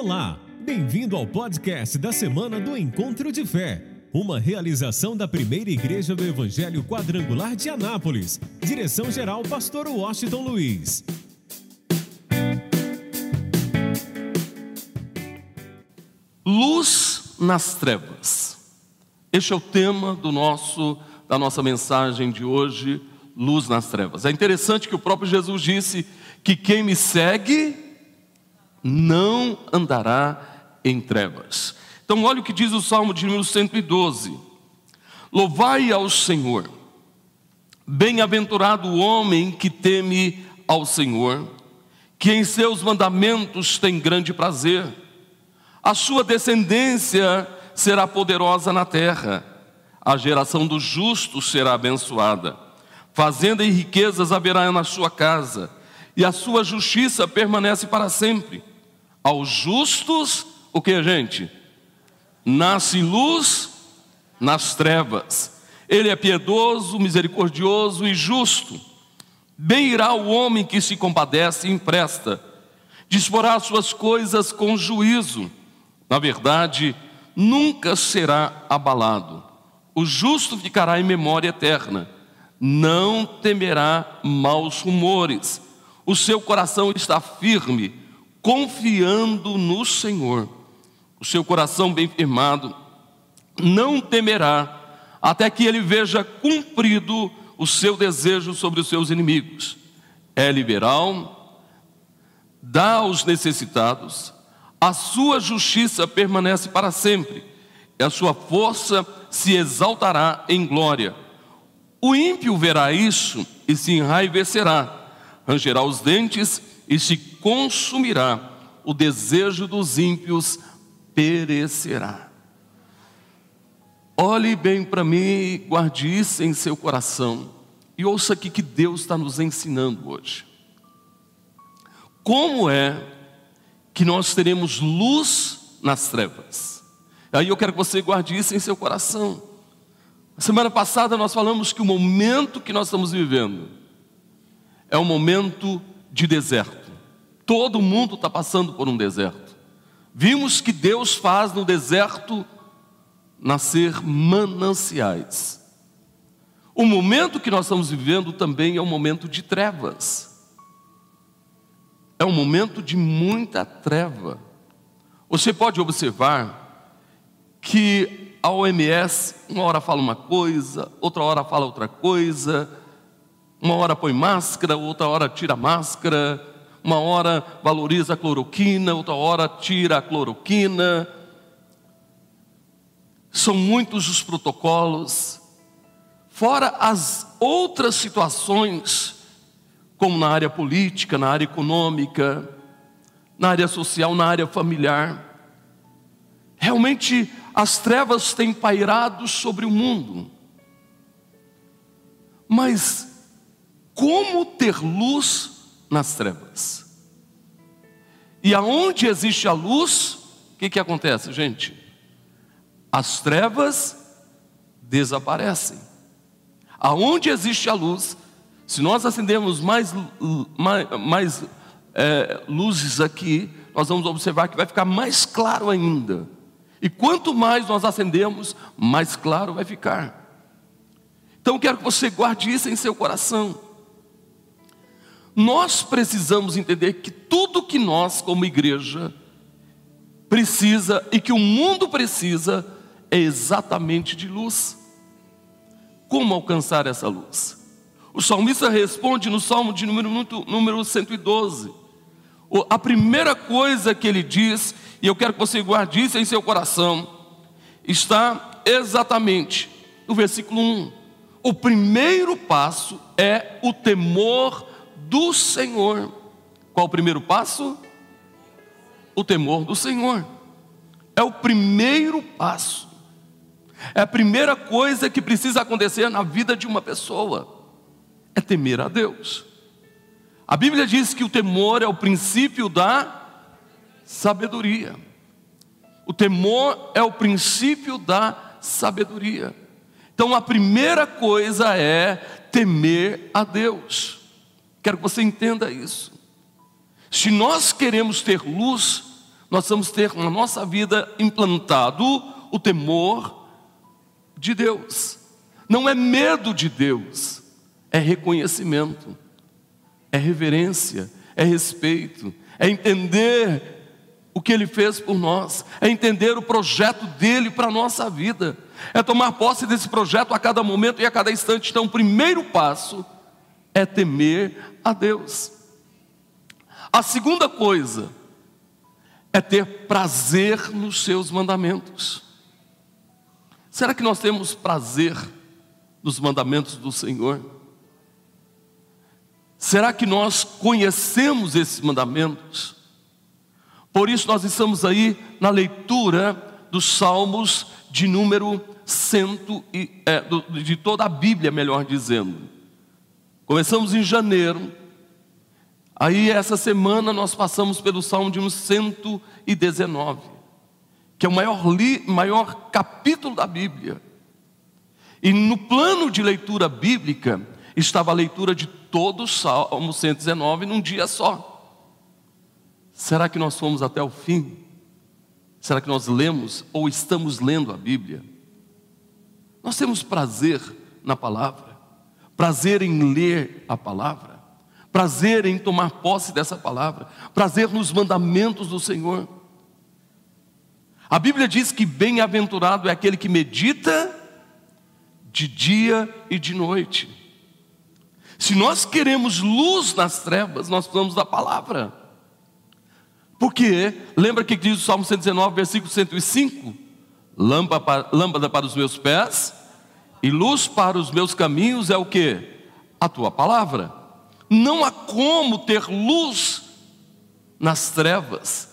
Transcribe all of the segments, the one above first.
Olá, bem-vindo ao podcast da semana do Encontro de Fé, uma realização da primeira igreja do Evangelho Quadrangular de Anápolis. Direção-geral, Pastor Washington Luiz. Luz nas trevas. Este é o tema do nosso da nossa mensagem de hoje, luz nas trevas. É interessante que o próprio Jesus disse que quem me segue não andará em trevas. Então, olha o que diz o Salmo de número 112: Louvai ao Senhor, bem-aventurado o homem que teme ao Senhor, que em seus mandamentos tem grande prazer, a sua descendência será poderosa na terra, a geração dos justos será abençoada, fazenda e riquezas haverá na sua casa, e a sua justiça permanece para sempre. Aos justos, o que, gente? Nasce luz nas trevas. Ele é piedoso, misericordioso e justo. Bem irá o homem que se compadece e empresta. Disporá suas coisas com juízo. Na verdade, nunca será abalado. O justo ficará em memória eterna. Não temerá maus rumores. O seu coração está firme confiando no Senhor. O seu coração bem firmado não temerá até que ele veja cumprido o seu desejo sobre os seus inimigos. É liberal, dá aos necessitados, a sua justiça permanece para sempre, e a sua força se exaltará em glória. O ímpio verá isso e se enraivecerá, rangerá os dentes e se consumirá, o desejo dos ímpios perecerá. Olhe bem para mim, guarde isso em seu coração e ouça aqui que Deus está nos ensinando hoje. Como é que nós teremos luz nas trevas? Aí eu quero que você guarde isso em seu coração. Semana passada nós falamos que o momento que nós estamos vivendo é um momento de deserto. Todo mundo está passando por um deserto. Vimos que Deus faz no deserto nascer mananciais. O momento que nós estamos vivendo também é um momento de trevas. É um momento de muita treva. Você pode observar que a OMS, uma hora fala uma coisa, outra hora fala outra coisa, uma hora põe máscara, outra hora tira máscara, uma hora valoriza a cloroquina, outra hora tira a cloroquina. São muitos os protocolos, fora as outras situações, como na área política, na área econômica, na área social, na área familiar. Realmente as trevas têm pairado sobre o mundo. Mas como ter luz nas trevas. E aonde existe a luz, o que, que acontece, gente? As trevas desaparecem. Aonde existe a luz, se nós acendermos mais, mais, mais é, luzes aqui, nós vamos observar que vai ficar mais claro ainda. E quanto mais nós acendemos, mais claro vai ficar. Então quero que você guarde isso em seu coração. Nós precisamos entender que tudo que nós, como igreja, precisa e que o mundo precisa é exatamente de luz. Como alcançar essa luz? O salmista responde no salmo de número, número 112. A primeira coisa que ele diz, e eu quero que você guarde isso em seu coração, está exatamente no versículo 1. O primeiro passo é o temor do Senhor. Qual o primeiro passo? O temor do Senhor. É o primeiro passo. É a primeira coisa que precisa acontecer na vida de uma pessoa. É temer a Deus. A Bíblia diz que o temor é o princípio da sabedoria. O temor é o princípio da sabedoria. Então a primeira coisa é temer a Deus. Quero que você entenda isso. Se nós queremos ter luz, Nós vamos ter na nossa vida implantado o temor de Deus. Não é medo de Deus, é reconhecimento, é reverência, é respeito, é entender o que Ele fez por nós, é entender o projeto dele para a nossa vida, é tomar posse desse projeto a cada momento e a cada instante. Então, o primeiro passo é temer a Deus. A segunda coisa é ter prazer nos seus mandamentos. Será que nós temos prazer nos mandamentos do Senhor? Será que nós conhecemos esses mandamentos? Por isso nós estamos aí na leitura dos Salmos de número cento e, é, de toda a Bíblia, melhor dizendo. Começamos em janeiro, aí essa semana nós passamos pelo Salmo de 119, que é o maior, li, maior capítulo da Bíblia. E no plano de leitura bíblica estava a leitura de todo o Salmo 119 num dia só. Será que nós fomos até o fim? Será que nós lemos ou estamos lendo a Bíblia? Nós temos prazer na palavra, prazer em ler a palavra, prazer em tomar posse dessa palavra, prazer nos mandamentos do Senhor. A Bíblia diz que bem-aventurado é aquele que medita de dia e de noite. Se nós queremos luz nas trevas, nós precisamos da palavra. Porque, lembra que diz o Salmo 119, versículo 105? Lâmpada, lâmpada para os meus pés e luz para os meus caminhos é o que? A tua palavra. Não há como ter luz nas trevas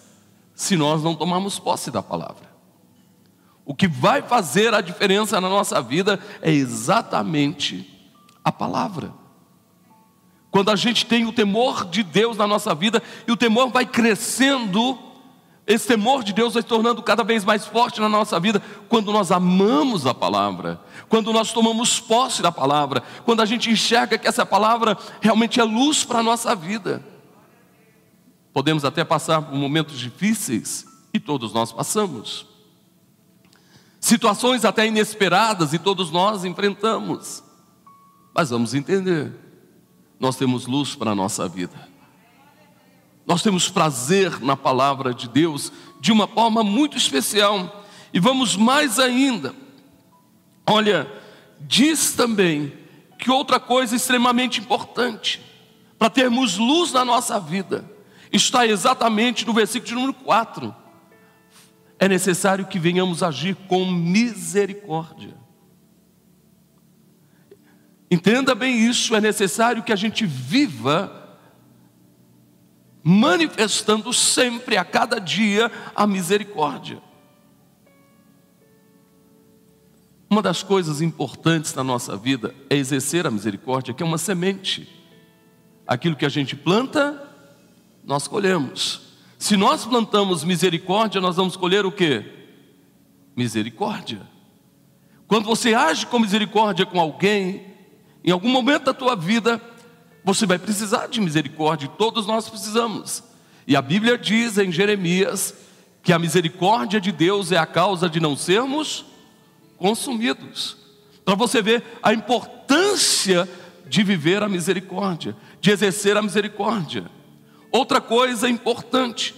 se nós não tomarmos posse da palavra. O que vai fazer a diferença na nossa vida é exatamente a palavra. Quando a gente tem o temor de Deus na nossa vida e o temor vai crescendo, esse temor de Deus vai se tornando cada vez mais forte na nossa vida quando nós amamos a palavra, quando nós tomamos posse da palavra, quando a gente enxerga que essa palavra realmente é luz para a nossa vida. Podemos até passar por momentos difíceis, e todos nós passamos. Situações até inesperadas, e todos nós enfrentamos. Mas vamos entender nós temos luz para a nossa vida. Nós temos prazer na palavra de Deus de uma forma muito especial. E vamos mais ainda. Olha, diz também que outra coisa extremamente importante para termos luz na nossa vida está exatamente no versículo de número 4. É necessário que venhamos agir com misericórdia. Entenda bem isso, é necessário que a gente viva manifestando sempre, a cada dia, a misericórdia. Uma das coisas importantes na nossa vida é exercer a misericórdia, que é uma semente. Aquilo que a gente planta, nós colhemos. Se nós plantamos misericórdia, nós vamos colher o que? Misericórdia. Quando você age com misericórdia com alguém, em algum momento da tua vida, você vai precisar de misericórdia, todos nós precisamos. E a Bíblia diz em Jeremias que a misericórdia de Deus é a causa de não sermos consumidos. Para você ver a importância de viver a misericórdia, de exercer a misericórdia. Outra coisa importante,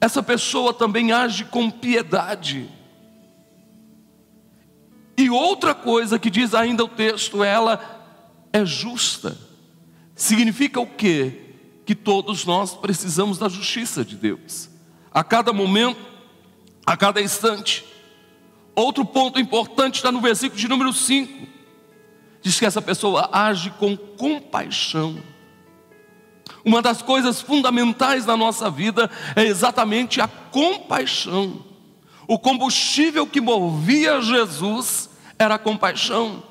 essa pessoa também age com piedade. E outra coisa que diz ainda o texto, ela é justa. Significa o quê? Que todos nós precisamos da justiça de Deus. A cada momento, a cada instante. Outro ponto importante está no versículo de número 5. Diz que essa pessoa age com compaixão. Uma das coisas fundamentais na nossa vida é exatamente a compaixão. O combustível que movia Jesus era a compaixão.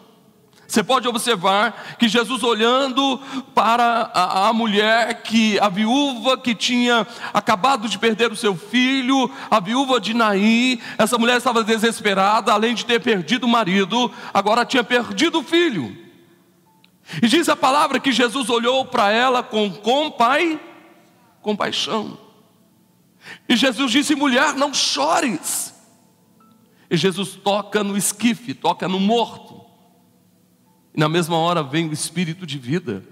Você pode observar que Jesus olhando para a, a, mulher que a viúva que tinha acabado de perder o seu filho, a viúva de Naim, essa mulher estava desesperada, além de ter perdido o marido, agora tinha perdido o filho. E diz a palavra que Jesus olhou para ela com compai, compaixão. E Jesus disse: mulher, não chores. E Jesus toca no esquife, toca no morto. Na mesma hora vem o espírito de vida.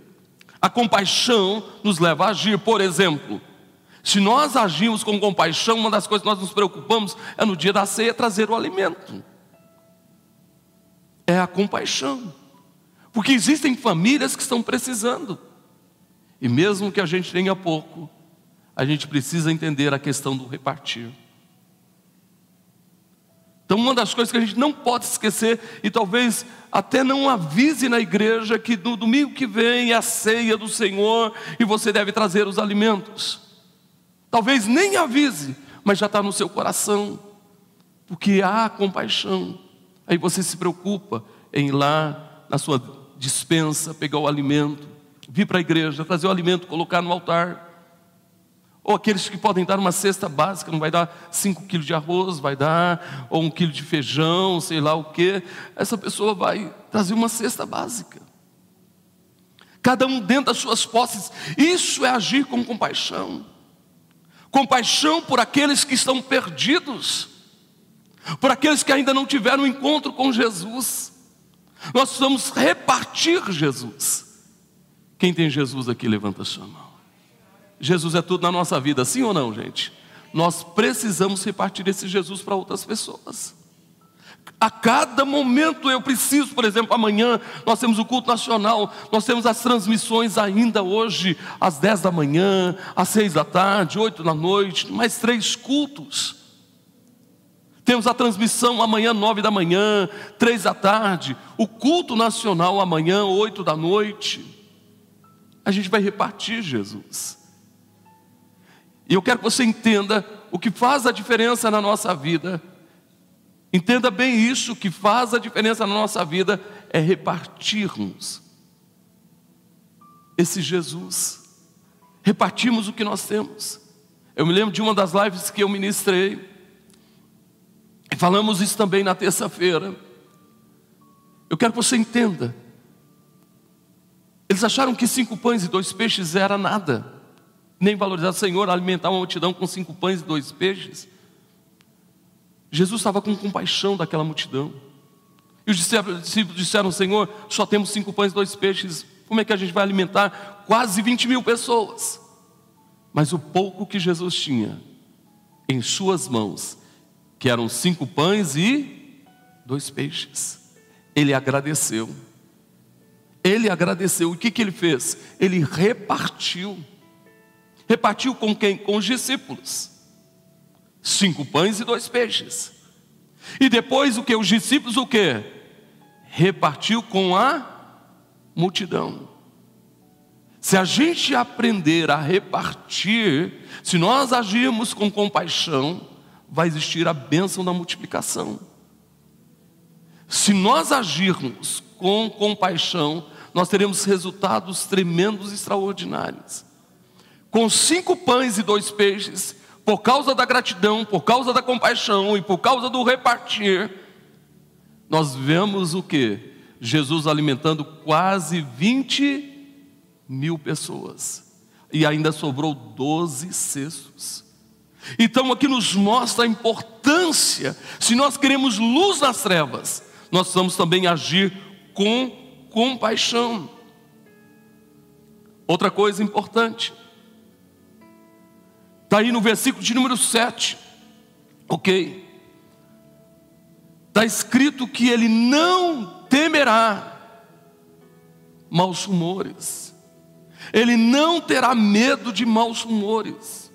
A compaixão nos leva a agir. Por exemplo, se nós agimos com compaixão, uma das coisas que nós nos preocupamos é no dia da ceia trazer o alimento. É a compaixão. Porque existem famílias que estão precisando. E mesmo que a gente tenha pouco, a gente precisa entender a questão do repartir. Então, uma das coisas que a gente não pode esquecer, e talvez até não avise na igreja, que no domingo que vem é a ceia do Senhor e você deve trazer os alimentos. Talvez nem avise, mas já está no seu coração, porque há compaixão. Aí você se preocupa em ir lá na sua dispensa, pegar o alimento, vir para a igreja, trazer o alimento, colocar no altar. Ou aqueles que podem dar uma cesta básica, não vai dar 5 quilos de arroz, vai dar, ou um quilo de feijão, sei lá o quê. Essa pessoa vai trazer uma cesta básica. Cada um dentro das suas posses. Isso é agir com compaixão. Compaixão por aqueles que estão perdidos, por aqueles que ainda não tiveram um encontro com Jesus. Nós precisamos repartir Jesus. Quem tem Jesus aqui, levanta a sua mão. Jesus é tudo na nossa vida, sim ou não, gente? Nós precisamos repartir esse Jesus para outras pessoas. A cada momento eu preciso, por exemplo, amanhã nós temos o culto nacional, nós temos as transmissões ainda hoje, às 10 da manhã, às 6 da tarde, 8 da noite, mais três cultos. Temos a transmissão amanhã, 9 da manhã, 3 da tarde, o culto nacional amanhã, 8 da noite. A gente vai repartir Jesus. E eu quero que você entenda o que faz a diferença na nossa vida. Entenda bem isso, o que faz a diferença na nossa vida é repartirmos esse Jesus. Repartimos o que nós temos. Eu me lembro de uma das lives que eu ministrei. E falamos isso também na terça-feira. Eu quero que você entenda. Eles acharam que cinco pães e dois peixes era nada nem valorizar o Senhor, alimentar uma multidão com cinco pães e dois peixes. Jesus estava com compaixão daquela multidão. E os discípulos disseram: Senhor, só temos cinco pães e dois peixes, como é que a gente vai alimentar quase 20 mil pessoas? Mas o pouco que Jesus tinha em suas mãos, que eram cinco pães e dois peixes, ele agradeceu. Ele agradeceu. O que, que ele fez? Ele repartiu. Repartiu com quem? Com os discípulos. Cinco pães e dois peixes. E depois o que? Os discípulos o que? Repartiu com a multidão. Se a gente aprender a repartir, se nós agirmos com compaixão, vai existir a bênção da multiplicação. Se nós agirmos com compaixão, nós teremos resultados tremendos e extraordinários com cinco pães e dois peixes, por causa da gratidão, por causa da compaixão e por causa do repartir, nós vemos o que? Jesus alimentando quase 20 mil pessoas. E ainda sobrou 12 cestos. Então aqui nos mostra a importância, se nós queremos luz nas trevas, nós precisamos também agir com compaixão. Outra coisa importante, Está aí no versículo de número 7. Ok? Está escrito que ele não temerá maus rumores. Ele não terá medo de maus rumores.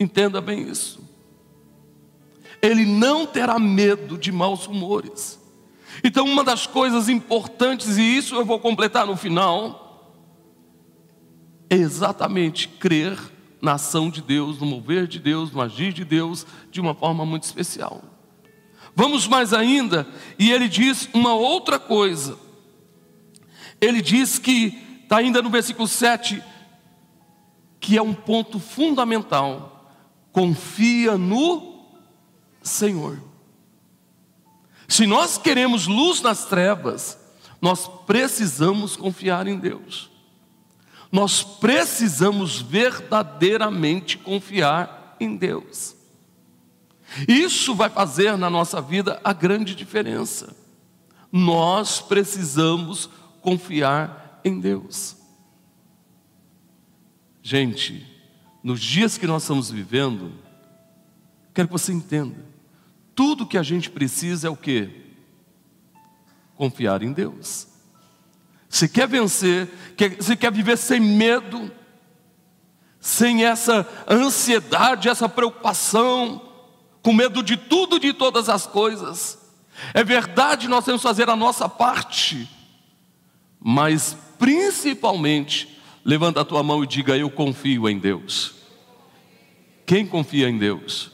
Entenda bem isso. Ele não terá medo de maus rumores. Então, uma das coisas importantes, e isso eu vou completar no final, é exatamente crer na ação de Deus, no mover de Deus, no agir de Deus, de uma forma muito especial. Vamos mais ainda, e ele diz uma outra coisa. Ele diz que, está ainda no versículo 7, que é um ponto fundamental: confia no Senhor. Se nós queremos luz nas trevas, nós precisamos confiar em Deus nós precisamos verdadeiramente confiar em Deus. Isso vai fazer na nossa vida a grande diferença. Nós precisamos confiar em Deus. Gente, nos dias que nós estamos vivendo, quero que você entenda, tudo que a gente precisa é o que? Confiar em Deus. Se quer vencer, se quer viver sem medo, sem essa ansiedade, essa preocupação, com medo de tudo, de todas as coisas. É verdade, nós temos que fazer a nossa parte, mas principalmente, levanta a tua mão e diga: Eu confio em Deus. Quem confia em Deus?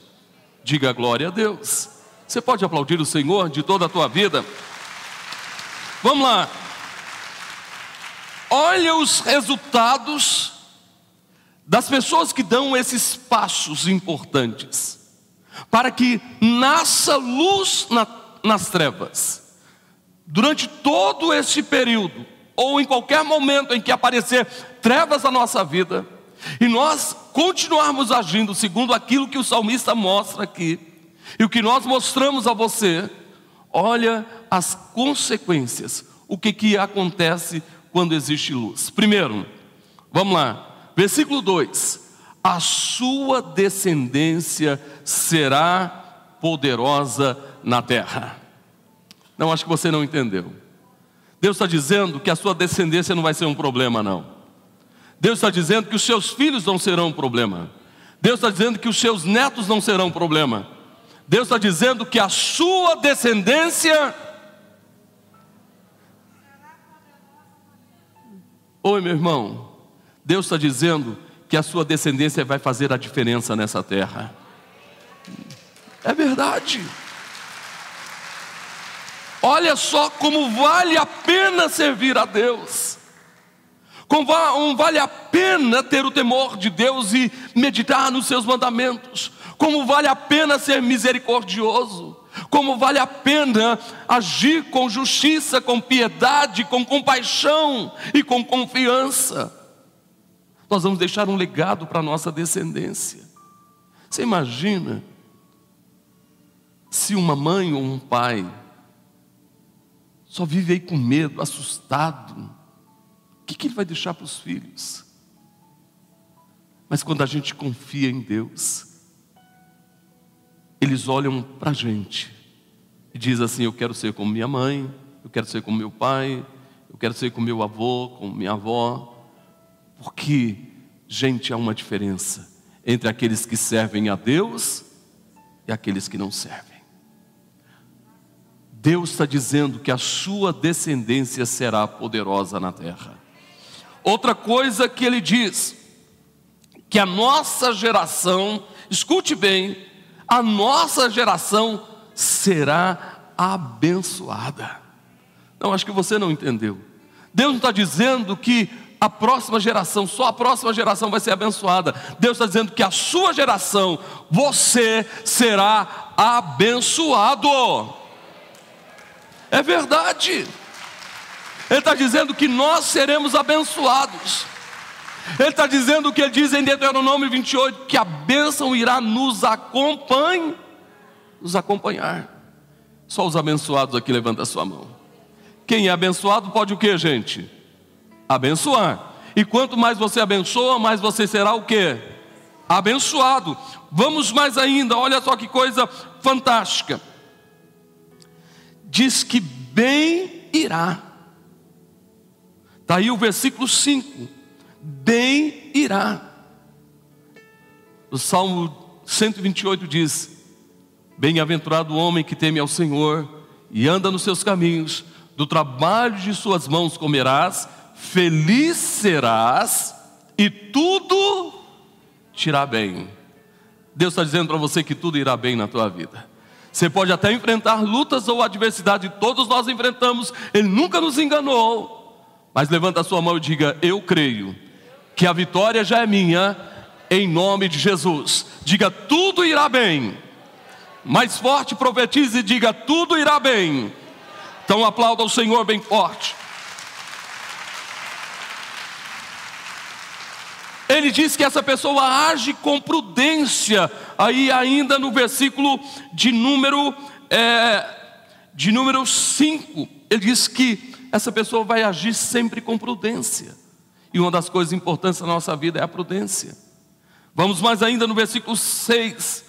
Diga glória a Deus. Você pode aplaudir o Senhor de toda a tua vida? Vamos lá. Olha os resultados das pessoas que dão esses passos importantes para que nasça luz na, nas trevas. Durante todo esse período, ou em qualquer momento em que aparecer trevas na nossa vida, e nós continuarmos agindo segundo aquilo que o salmista mostra aqui, e o que nós mostramos a você, olha as consequências, o que, que acontece quando existe luz. Primeiro, vamos lá, versículo 2: a sua descendência será poderosa na terra. Não, acho que você não entendeu. Deus está dizendo que a sua descendência não vai ser um problema, não. Deus está dizendo que os seus filhos não serão um problema. Deus está dizendo que os seus netos não serão um problema. Deus está dizendo que a sua descendência. Oi, meu irmão. Deus está dizendo que a sua descendência vai fazer a diferença nessa terra. É verdade. Olha só como vale a pena servir a Deus. Como vale a pena ter o temor de Deus e meditar nos seus mandamentos. Como vale a pena ser misericordioso. Como vale a pena agir com justiça, com piedade, com compaixão e com confiança nós vamos deixar um legado para a nossa descendência. Você imagina se uma mãe ou um pai só vive aí com medo, assustado, o que, que ele vai deixar para os filhos? Mas quando a gente confia em Deus, eles olham para a gente e diz assim: Eu quero ser como minha mãe, eu quero ser como meu pai, eu quero ser como meu avô, como minha avó. Porque, gente, há uma diferença entre aqueles que servem a Deus e aqueles que não servem. Deus está dizendo que a sua descendência será poderosa na terra. Outra coisa que ele diz, que a nossa geração, escute bem, a nossa geração será abençoada. Não, acho que você não entendeu. Deus não está dizendo que a próxima geração, só a próxima geração vai ser abençoada. Deus está dizendo que a sua geração, você será abençoado. É verdade. Ele está dizendo que nós seremos abençoados. Ele está dizendo o que ele diz em Deuteronômio 28, que a bênção irá nos acompanhar, nos acompanhar. Só os abençoados aqui levanta a sua mão. Quem é abençoado pode o que, gente? abençoar. E quanto mais você abençoa, mais você será o que? Abençoado. Vamos mais ainda, olha só que coisa fantástica. Diz que bem irá. Está aí o versículo 5. Bem irá. O Salmo 128 diz: Bem-aventurado o homem que teme ao Senhor e anda nos seus caminhos, do trabalho de suas mãos comerás feliz serás e tudo te irá bem. Deus está dizendo para você que tudo irá bem na tua vida. Você pode até enfrentar lutas ou adversidade, todos nós enfrentamos, Ele nunca nos enganou. Mas levanta a sua mão e diga: Eu creio que a vitória já é minha, em nome de Jesus. Diga: Tudo irá bem. Mais forte profetize e diga: Tudo irá bem. Então aplauda o Senhor bem forte. Ele diz que essa pessoa age com prudência. Aí ainda no versículo de número é, de número 5, ele diz que essa pessoa vai agir sempre com prudência. E uma das coisas importantes da nossa vida é a prudência. Vamos mais ainda no versículo 6,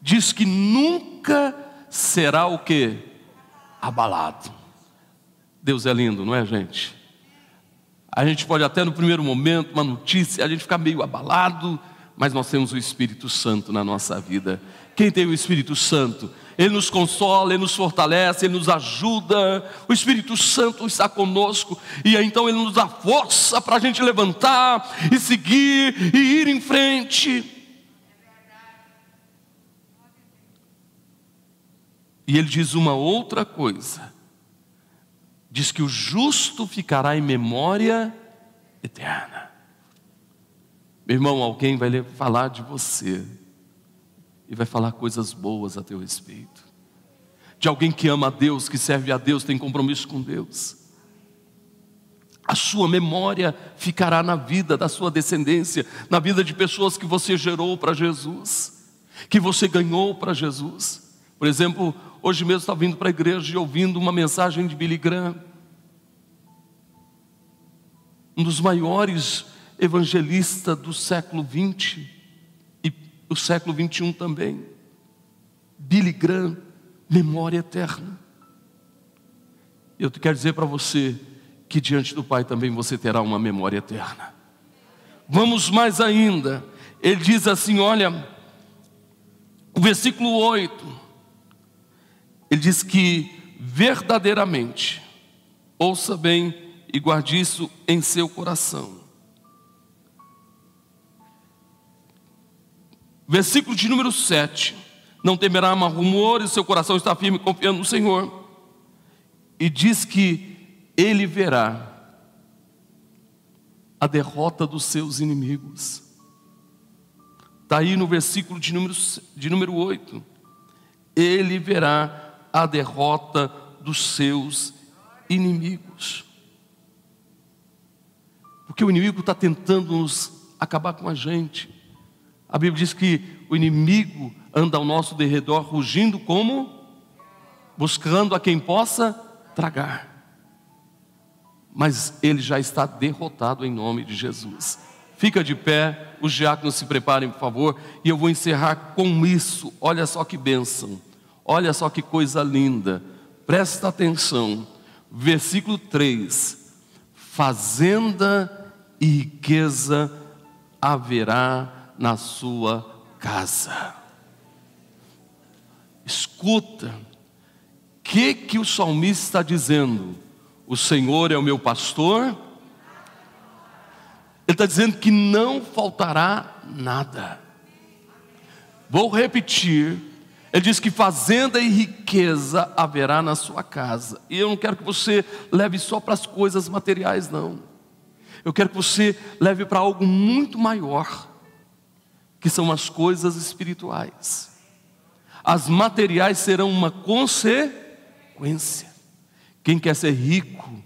diz que nunca será o que? Abalado. Deus é lindo, não é, gente? A gente pode até no primeiro momento, uma notícia, a gente ficar meio abalado, mas nós temos o Espírito Santo na nossa vida. Quem tem o Espírito Santo? Ele nos consola, Ele nos fortalece, Ele nos ajuda. O Espírito Santo está conosco e então Ele nos dá força para a gente levantar e seguir e ir em frente. E ele diz uma outra coisa: diz que o justo ficará em memória eterna. Meu irmão, alguém vai falar de você e vai falar coisas boas a teu respeito. De alguém que ama a Deus, que serve a Deus, tem compromisso com Deus. A sua memória ficará na vida da sua descendência, na vida de pessoas que você gerou para Jesus, que você ganhou para Jesus. Por exemplo, hoje mesmo estava vindo para a igreja e ouvindo uma mensagem de Billy Graham, um dos maiores evangelistas do século 20 e o século 21 também. Billy Graham, memória eterna. Eu quero dizer para você que diante do Pai também você terá uma memória eterna. Vamos mais ainda. Ele diz assim: olha, o versículo 8 ele diz que verdadeiramente, ouça bem e guarde isso em seu coração. Versículo de número 7. Não temerá mais rumores, seu coração está firme confiando no Senhor. E diz que ele verá a derrota dos seus inimigos. Está aí no versículo de número, de número 8. Ele verá a derrota dos seus inimigos. Porque o inimigo está tentando nos acabar com a gente. A Bíblia diz que o inimigo anda ao nosso derredor rugindo como buscando a quem possa tragar. Mas ele já está derrotado em nome de Jesus. Fica de pé, os diáconos se preparem, por favor, e eu vou encerrar com isso. Olha só que bênção. Olha só que coisa linda, presta atenção, versículo 3: Fazenda e riqueza haverá na sua casa. Escuta, o que, que o salmista está dizendo? O Senhor é o meu pastor. Ele está dizendo que não faltará nada. Vou repetir ele diz que fazenda e riqueza haverá na sua casa. E eu não quero que você leve só para as coisas materiais, não. Eu quero que você leve para algo muito maior, que são as coisas espirituais. As materiais serão uma consequência. Quem quer ser rico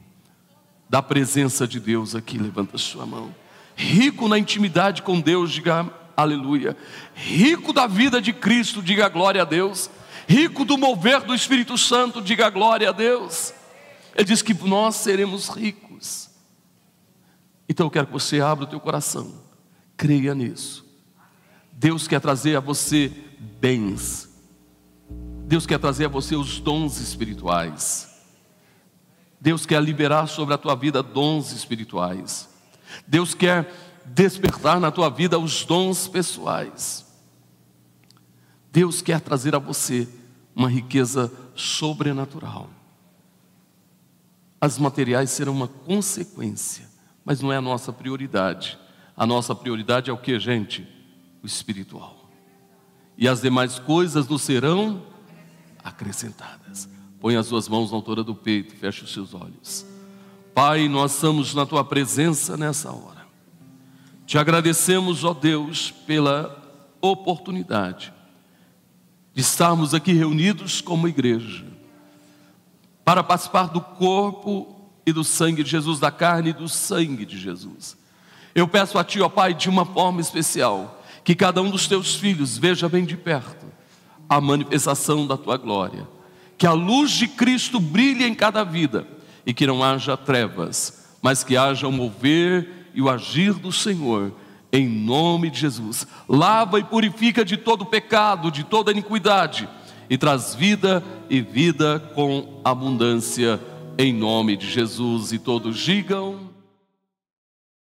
da presença de Deus aqui, levanta sua mão. Rico na intimidade com Deus, diga aleluia. Rico da vida de Cristo, diga glória a Deus. Rico do mover do Espírito Santo, diga glória a Deus. Ele diz que nós seremos ricos. Então eu quero que você abra o teu coração, creia nisso. Deus quer trazer a você bens. Deus quer trazer a você os dons espirituais. Deus quer liberar sobre a tua vida dons espirituais. Deus quer despertar na tua vida os dons pessoais. Deus quer trazer a você uma riqueza sobrenatural. As materiais serão uma consequência, mas não é a nossa prioridade. A nossa prioridade é o que, gente? O espiritual. E as demais coisas nos serão acrescentadas. Põe as suas mãos na altura do peito, feche os seus olhos. Pai, nós estamos na tua presença nessa hora. Te agradecemos, ó Deus, pela oportunidade de estarmos aqui reunidos como igreja, para participar do corpo e do sangue de Jesus, da carne e do sangue de Jesus. Eu peço a Ti, ó Pai, de uma forma especial, que cada um dos Teus filhos veja bem de perto a manifestação da Tua glória, que a luz de Cristo brilhe em cada vida e que não haja trevas, mas que haja o mover e o agir do Senhor, em nome de Jesus. Lava e purifica de todo pecado, de toda iniquidade, e traz vida e vida com abundância, em nome de Jesus. E todos digam.